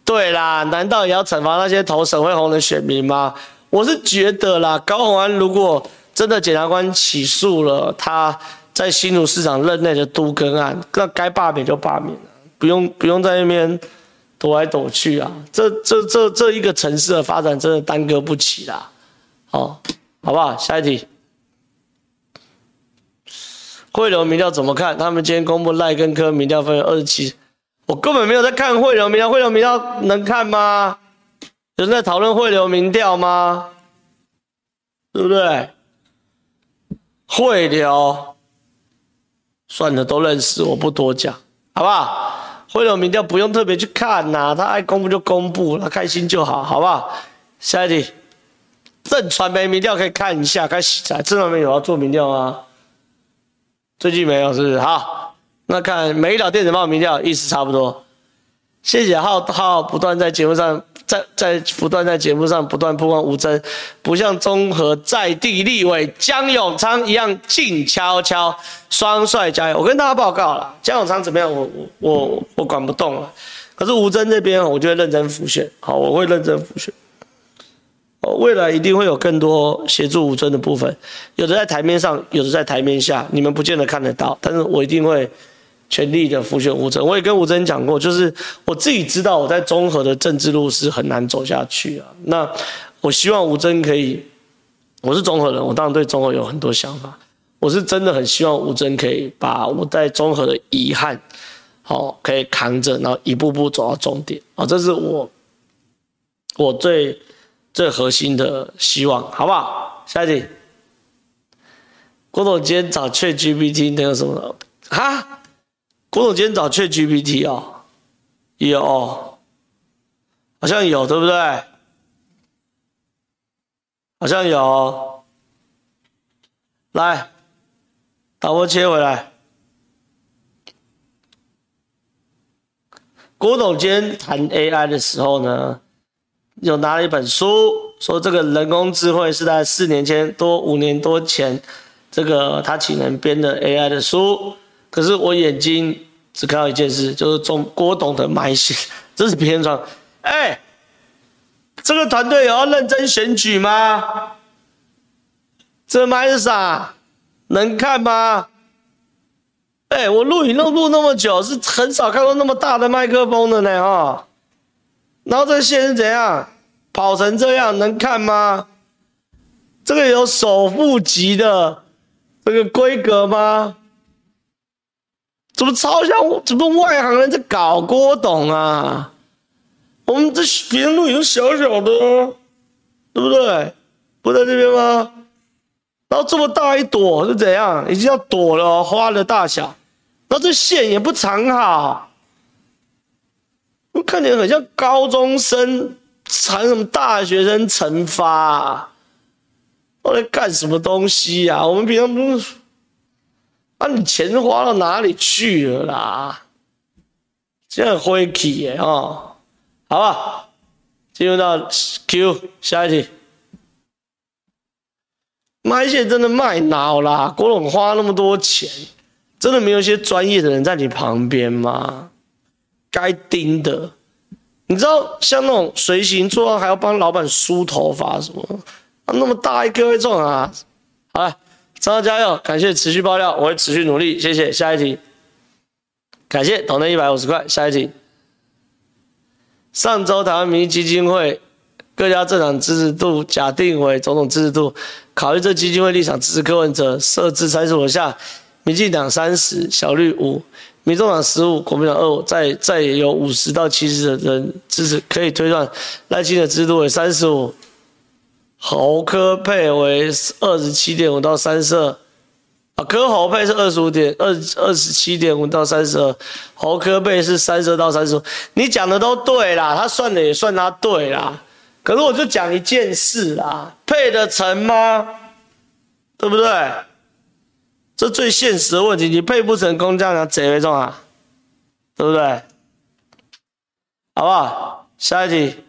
对啦，难道也要惩罚那些投沈慧虹的选民吗？我是觉得啦，高虹安如果真的检察官起诉了他在新竹市长任内的都更案，那该罢免就罢免了。”不用不用在那边躲来躲去啊！这这这这一个城市的发展真的耽搁不起啦！好，好不好？下一题，汇流民调怎么看？他们今天公布赖跟柯民调分二十七，我根本没有在看汇流民调，汇流民调能看吗？有人在讨论汇流民调吗？对不对？汇流，算了，都认识，我不多讲，好不好？为了民调不用特别去看呐，他爱公布就公布，他开心就好，好不好？下一题，正传媒民调可以看一下，开始在震传媒有要做民调吗？最近没有，是不是？好，那看美岛电子报民调意思差不多。谢谢浩浩不断在节目上。在在不断在节目上不断曝光吴峥，不像中和在地立委江永昌一样静悄悄，双帅加油！我跟大家报告了，江永昌怎么样？我我我管不动了。可是吴峥这边，我就会认真辅选。好，我会认真辅选。哦，未来一定会有更多协助吴峥的部分，有的在台面上，有的在台面下，你们不见得看得到，但是我一定会。全力的辅选吴峥，我也跟吴峥讲过，就是我自己知道我在中和的政治路是很难走下去啊。那我希望吴峥可以，我是中和人，我当然对中和有很多想法。我是真的很希望吴峥可以把我在中和的遗憾，好可以扛着，然后一步步走到终点啊。这是我我最最核心的希望，好不好？下一题，郭董今天找 ChatGPT 那个什么哈？郭总今天找 ChatGPT 哦，有，好像有，对不对？好像有，来，导播切回来。郭董今天谈 AI 的时候呢，有拿了一本书，说这个人工智慧是在四年前多五年多前，这个他请人编的 AI 的书，可是我眼睛。只看到一件事，就是中郭董的买线，这是偏传。哎、欸，这个团队有要认真选举吗？这麦是啥？能看吗？哎、我录影录录那么久，是很少看到那么大的麦克风的呢，哈。然后这线是怎样？跑成这样，能看吗？这个有首富级的这个规格吗？怎么超像？怎么外行人在搞郭董啊？我们这别人录影小小的，对不对？不在这边吗？然后这么大一朵是怎样？已经要朵了，花的大小。然后这线也不藏好，看起来很像高中生缠什么大学生成发啊？我在干什么东西呀、啊？我们平常不是。啊，你钱花到哪里去了啦？这样灰气耶哦，好吧，进入到 Q 下一题。卖线真的卖脑啦！郭董花那么多钱，真的没有一些专业的人在你旁边吗？该盯的，你知道像那种随行做，还要帮老板梳头发什么？那么大一个会中啊！好了，张浩加油，感谢持续爆料，我会持续努力，谢谢。下一题，感谢抖内一百五十块。下一题，上周台湾民意基金会各家政党支持度假定为总统支持度，考虑这基金会立场支持柯文哲，设置参数如下：民进党三十，小绿五，民众党十五，国民党二五，再再有五十到七十的人支持，可以推断赖清的支持度为三十五。猴科配为二十七点五到三十二，啊，科猴配是二十五点二二十七点五到三十二，侯柯配是三十二到三十五。你讲的都对啦，他算的也算他对啦。可是我就讲一件事啦，配得成吗？对不对？这最现实的问题，你配不成功，这样谁会中啊？对不对？好不好？下一题。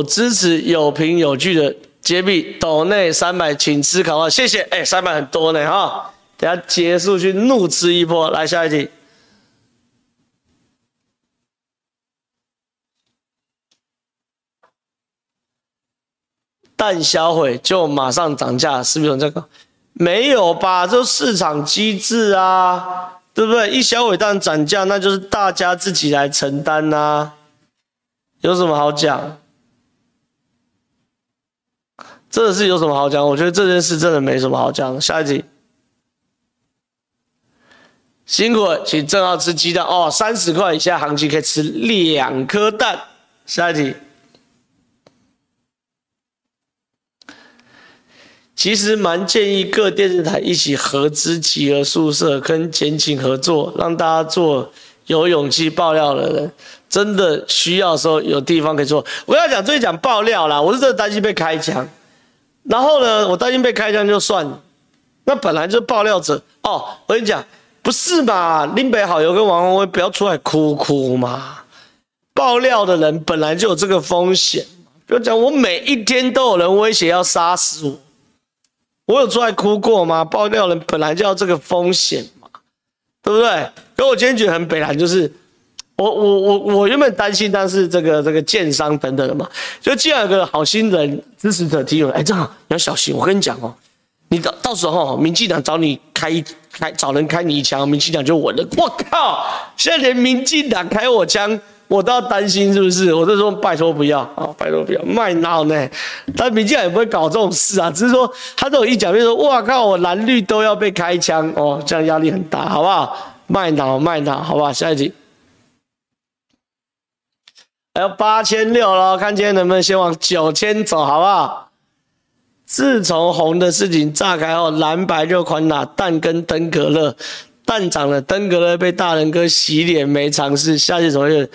我支持有凭有据的揭弊，斗内三百，请思考啊，谢谢。哎，三百很多呢哈，等下结束去怒吃一波。来下一题，蛋销毁就马上涨价，是不是这个？没有吧，这市场机制啊，对不对？一销毁蛋涨价，那就是大家自己来承担呐、有什么好讲？这是有什么好讲？我觉得这件事真的没什么好讲的。下一题，辛苦了，请正浩吃鸡蛋哦，三十块以下行情可以吃两颗蛋。下一题，其实蛮建议各电视台一起合资集合宿舍，跟检警合作，让大家做有勇气爆料的人，真的需要的时候有地方可以做。我要讲最近讲爆料啦，我是真的担心被开枪。然后呢，我担心被开枪就算了，那本来就爆料者哦。我跟你讲，不是嘛？林北好友跟王鸿薇不要出来哭哭嘛。爆料的人本来就有这个风险。不要讲，我每一天都有人威胁要杀死我，我有出来哭过吗？爆料人本来就要这个风险嘛，对不对？可我今天觉得很北烂，就是。我我我我原本担心，但是这个这个建商等等的嘛，就既然有个好心人支持者提问，哎，正好你要小心，我跟你讲哦，你到到时候民进党找你开开找人开你一枪，民进党就稳了。我靠，现在连民进党开我枪，我都要担心是不是？我就说拜托不要啊，拜托不要卖脑呢。但民进党也不会搞这种事啊，只是说他这种一讲，就说哇靠，我蓝绿都要被开枪哦，这样压力很大，好不好？卖脑卖脑，好不好？下一题。还有八千六了，看今天能不能先往九千走，好不好？自从红的事情炸开后，蓝白就狂打蛋跟登革热，蛋涨了，登革热被大人哥洗脸没尝试，下去怎么样？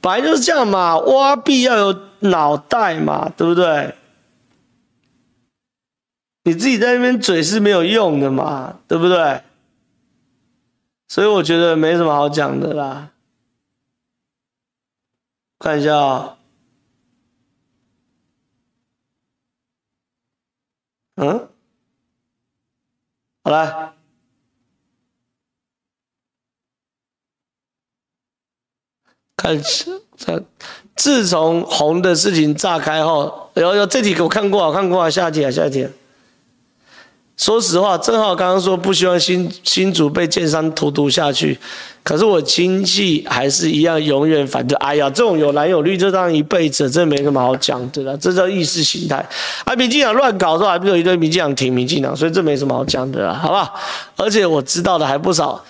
本来就是这样嘛，挖币要有脑袋嘛，对不对？你自己在那边嘴是没有用的嘛，对不对？所以我觉得没什么好讲的啦。看一下。啊，嗯，好来，看，这，自从红的事情炸开后，有有这题给我看过，啊看过啊，下一题啊，下一题。说实话，正浩刚刚说不希望新新主被建商荼毒下去，可是我亲戚还是一样永远反对。哎呀，这种有蓝有绿，这当一辈子，这没什么好讲的啦，这叫意识形态。啊，民进党乱搞的时候，还不是有一堆民进党挺民进党，所以这没什么好讲的啦，好不好？而且我知道的还不少，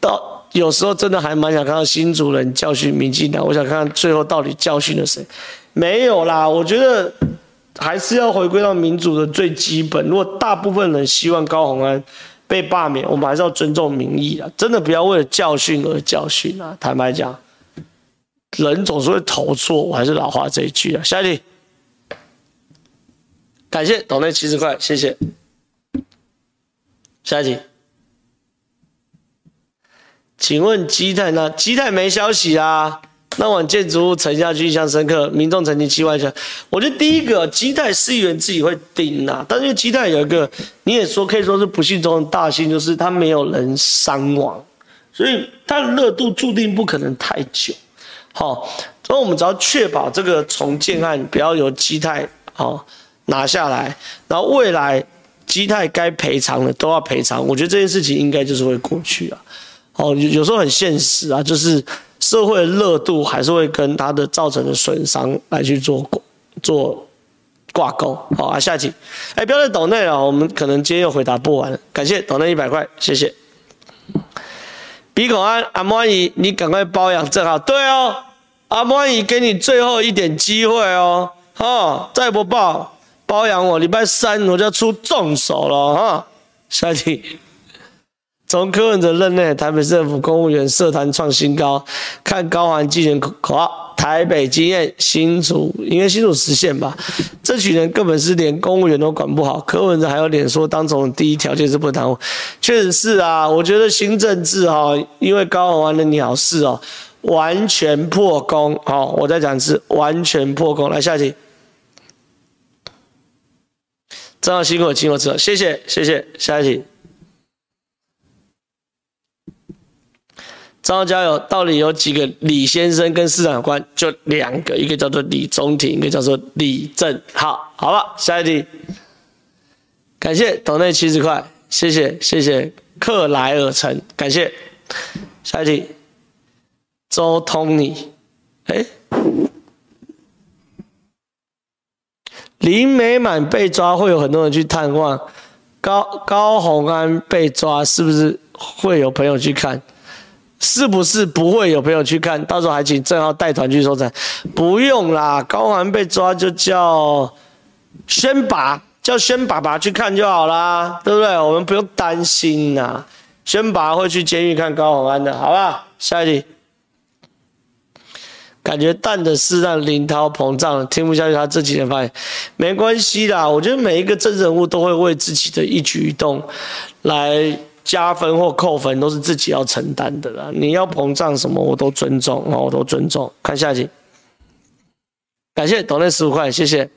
到有时候真的还蛮想看到新主人教训民进党，我想看看最后到底教训了谁？没有啦，我觉得。还是要回归到民主的最基本。如果大部分人希望高虹安被罢免，我们还是要尊重民意啊！真的不要为了教训而教训啊！坦白讲，人总是会投错，我还是老话这一句啊。下一题，感谢斗内七十块，谢谢。下一题，请问基泰呢？基泰没消息啊。那晚建筑物沉下去，印象深刻。民众曾经期望一下，我觉得第一个基泰市议员自己会顶呐，但是基泰有一个，你也说可以说是不幸中的大幸，就是他没有人伤亡，所以它的热度注定不可能太久。好，所以我们只要确保这个重建案不要由基泰好拿下来，然后未来基泰该赔偿的都要赔偿。我觉得这件事情应该就是会过去啊。哦，有有时候很现实啊，就是社会热度还是会跟它的造成的损伤来去做做挂钩。好啊，下一题，哎，不要再抖内了，我们可能今天又回答不完了。感谢抖内一百块，谢谢。比孔安阿莫姨，你赶快包养正好，对哦，阿莫姨给你最后一点机会哦，哈，再不报包养我，礼拜三我就要出重手了哈。下一题。从柯文哲任内，台北市政府公务员社团创新高。看高虹安竞选口口号，台北经验，新竹应该新竹实现吧？这群人根本是连公务员都管不好。柯文哲还有脸说当总第一条件是不贪污，确实是啊。我觉得新政治哈，因为高虹安的鸟事哦，完全破功。好，我再讲一次，完全破功。来下一题，正好辛苦，请我吃，谢谢谢谢。下一题。张家有到底有几个李先生跟市长有关？就两个，一个叫做李中庭，一个叫做李正浩。好了，下一题。感谢斗内七十块，谢谢谢谢克莱尔城，感谢。下一题。周通你，哎，林美满被抓，会有很多人去探望。高高虹安被抓，是不是会有朋友去看？是不是不会有朋友去看？到时候还请正浩带团去收产。不用啦，高虹安被抓就叫轩爸，叫轩爸爸去看就好啦，对不对？我们不用担心呐。轩爸会去监狱看高虹安的，好吧？下一题。感觉蛋的是让林涛膨胀了，听不下去他这几天发言，没关系啦。我觉得每一个真人物都会为自己的一举一动来。加分或扣分都是自己要承担的啦。你要膨胀什么，我都尊重啊，我都尊重。看下一集，感谢董内十五块，谢谢。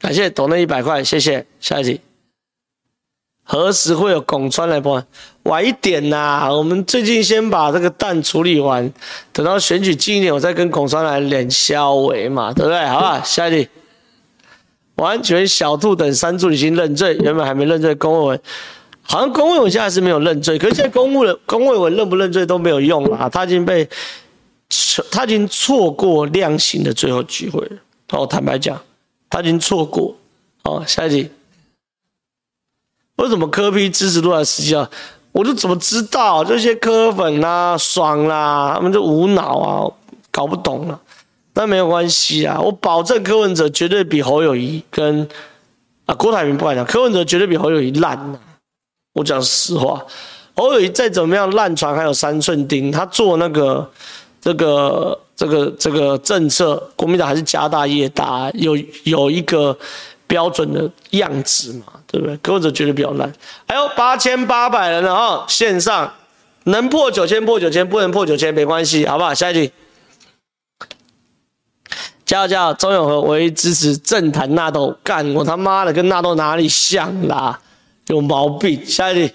感谢董内一百块，谢谢。下一集，何时会有拱川来播？晚一点呐，我们最近先把这个蛋处理完，等到选举近一点，我再跟拱川来练肖话嘛，对不对？好吧，下一集。完全小兔等三助已经认罪，原本还没认罪。公卫文好像公卫文现在是没有认罪，可是现在公务的公卫文认不认罪都没有用了！他已经被他已经错过量刑的最后机会了。哦，坦白讲，他已经错过。哦，下一题，为什么科批支持多少时间？我就怎么知道？这些科粉啊，爽啦、他们就无脑啊，搞不懂了。那没有关系啊，我保证柯文哲绝对比侯友谊跟啊郭台铭不敢讲，柯文哲绝对比侯友谊烂呐。我讲实话，侯友谊再怎么样烂船还有三寸钉，他做那个这个这个这个政策，国民党还是家大业大，有有一个标准的样子嘛，对不对？柯文哲绝对比较烂。还有八千八百人了啊，线上能破九千破九千，不能破九千没关系，好不好？下一题。加油加油！钟永和唯一支持政坛纳豆，干我他妈的跟纳豆哪里像啦？有毛病！下一题，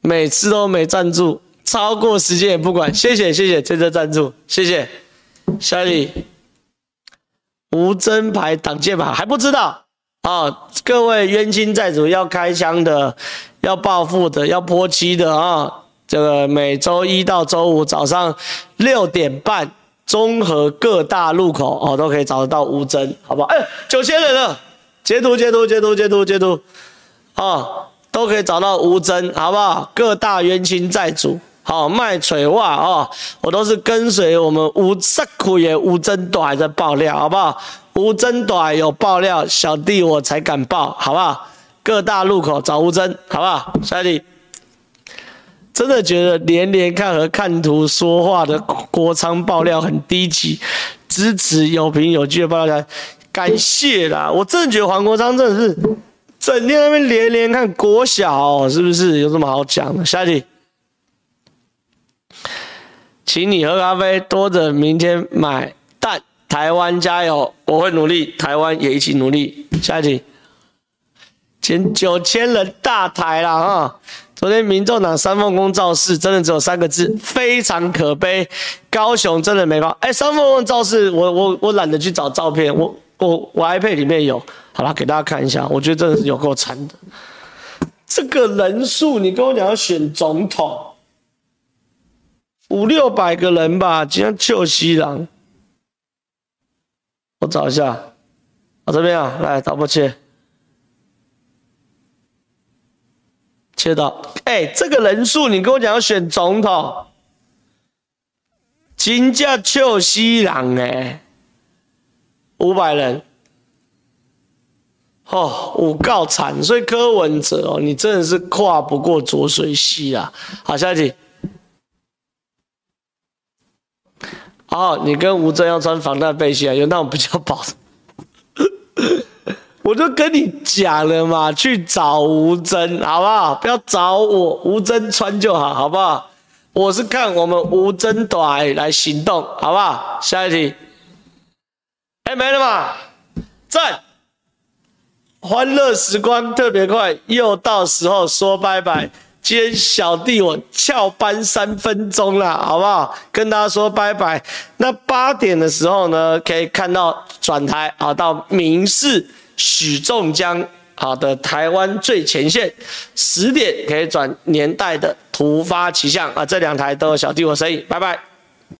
每次都没赞助，超过时间也不管，谢谢谢谢这次赞助，谢谢。下一题，无真牌挡箭牌还不知道啊、各位冤亲债主要开枪的，要报复的，要泼漆的啊、这个每周一到周五早上六点半。综合各大路口哦，都可以找得到吴峥，好不好？哎，九千人了，截图截图截图截图截图，哦，都可以找到吴峥，好不好？各大冤亲债主，好卖锤话哦，我都是跟随我们吴萨库爷吴峥短在爆料，好不好？吴峥短有爆料，小弟我才敢爆，好不好？各大路口找吴峥，好不好？小弟。真的觉得连连看和看图说话的郭昌爆料很低级，支持有凭有据的爆料，感谢啦！我真的觉得黄国昌真的是整天在那边连连看国小，是不是有什么好讲的？下一题，请你喝咖啡，多着明天买蛋。台湾加油，我会努力，台湾也一起努力。下一题，前九千人大台了哈。昨天民众党三凤宫造势，真的只有三个字，非常可悲。高雄真的没办法。哎，三凤宫造势，我我我懒得去找照片，我我我 iPad 里面有，好了，给大家看一下。我觉得真的是有够惨的。这个人数，你跟我讲要选总统，五六百个人吧，今天就西郎。我找一下，我这边啊，来导播切。切到，哎、欸，这个人数，你跟我讲要选总统，金价就西郎哎，五百人，哦，五告惨，所以柯文哲哦，你真的是跨不过浊水溪啊！好，下一题，哦，你跟吴峥要穿防弹背心啊，有那种比较薄的。我就跟你讲了嘛，去找吴峥，好不好？不要找我，吴峥穿就好，好不好？我是看我们吴峥队来行动，好不好？下一题，哎，没了嘛？赞，欢乐时光特别快，又到时候说拜拜。今天小弟我翘班三分钟了，好不好？跟大家说拜拜。那八点的时候呢，可以看到转台啊，到民视。许仲江，好的，台湾最前线，十点可以转年代的突发奇想啊，这两台都有小弟我声音，拜拜。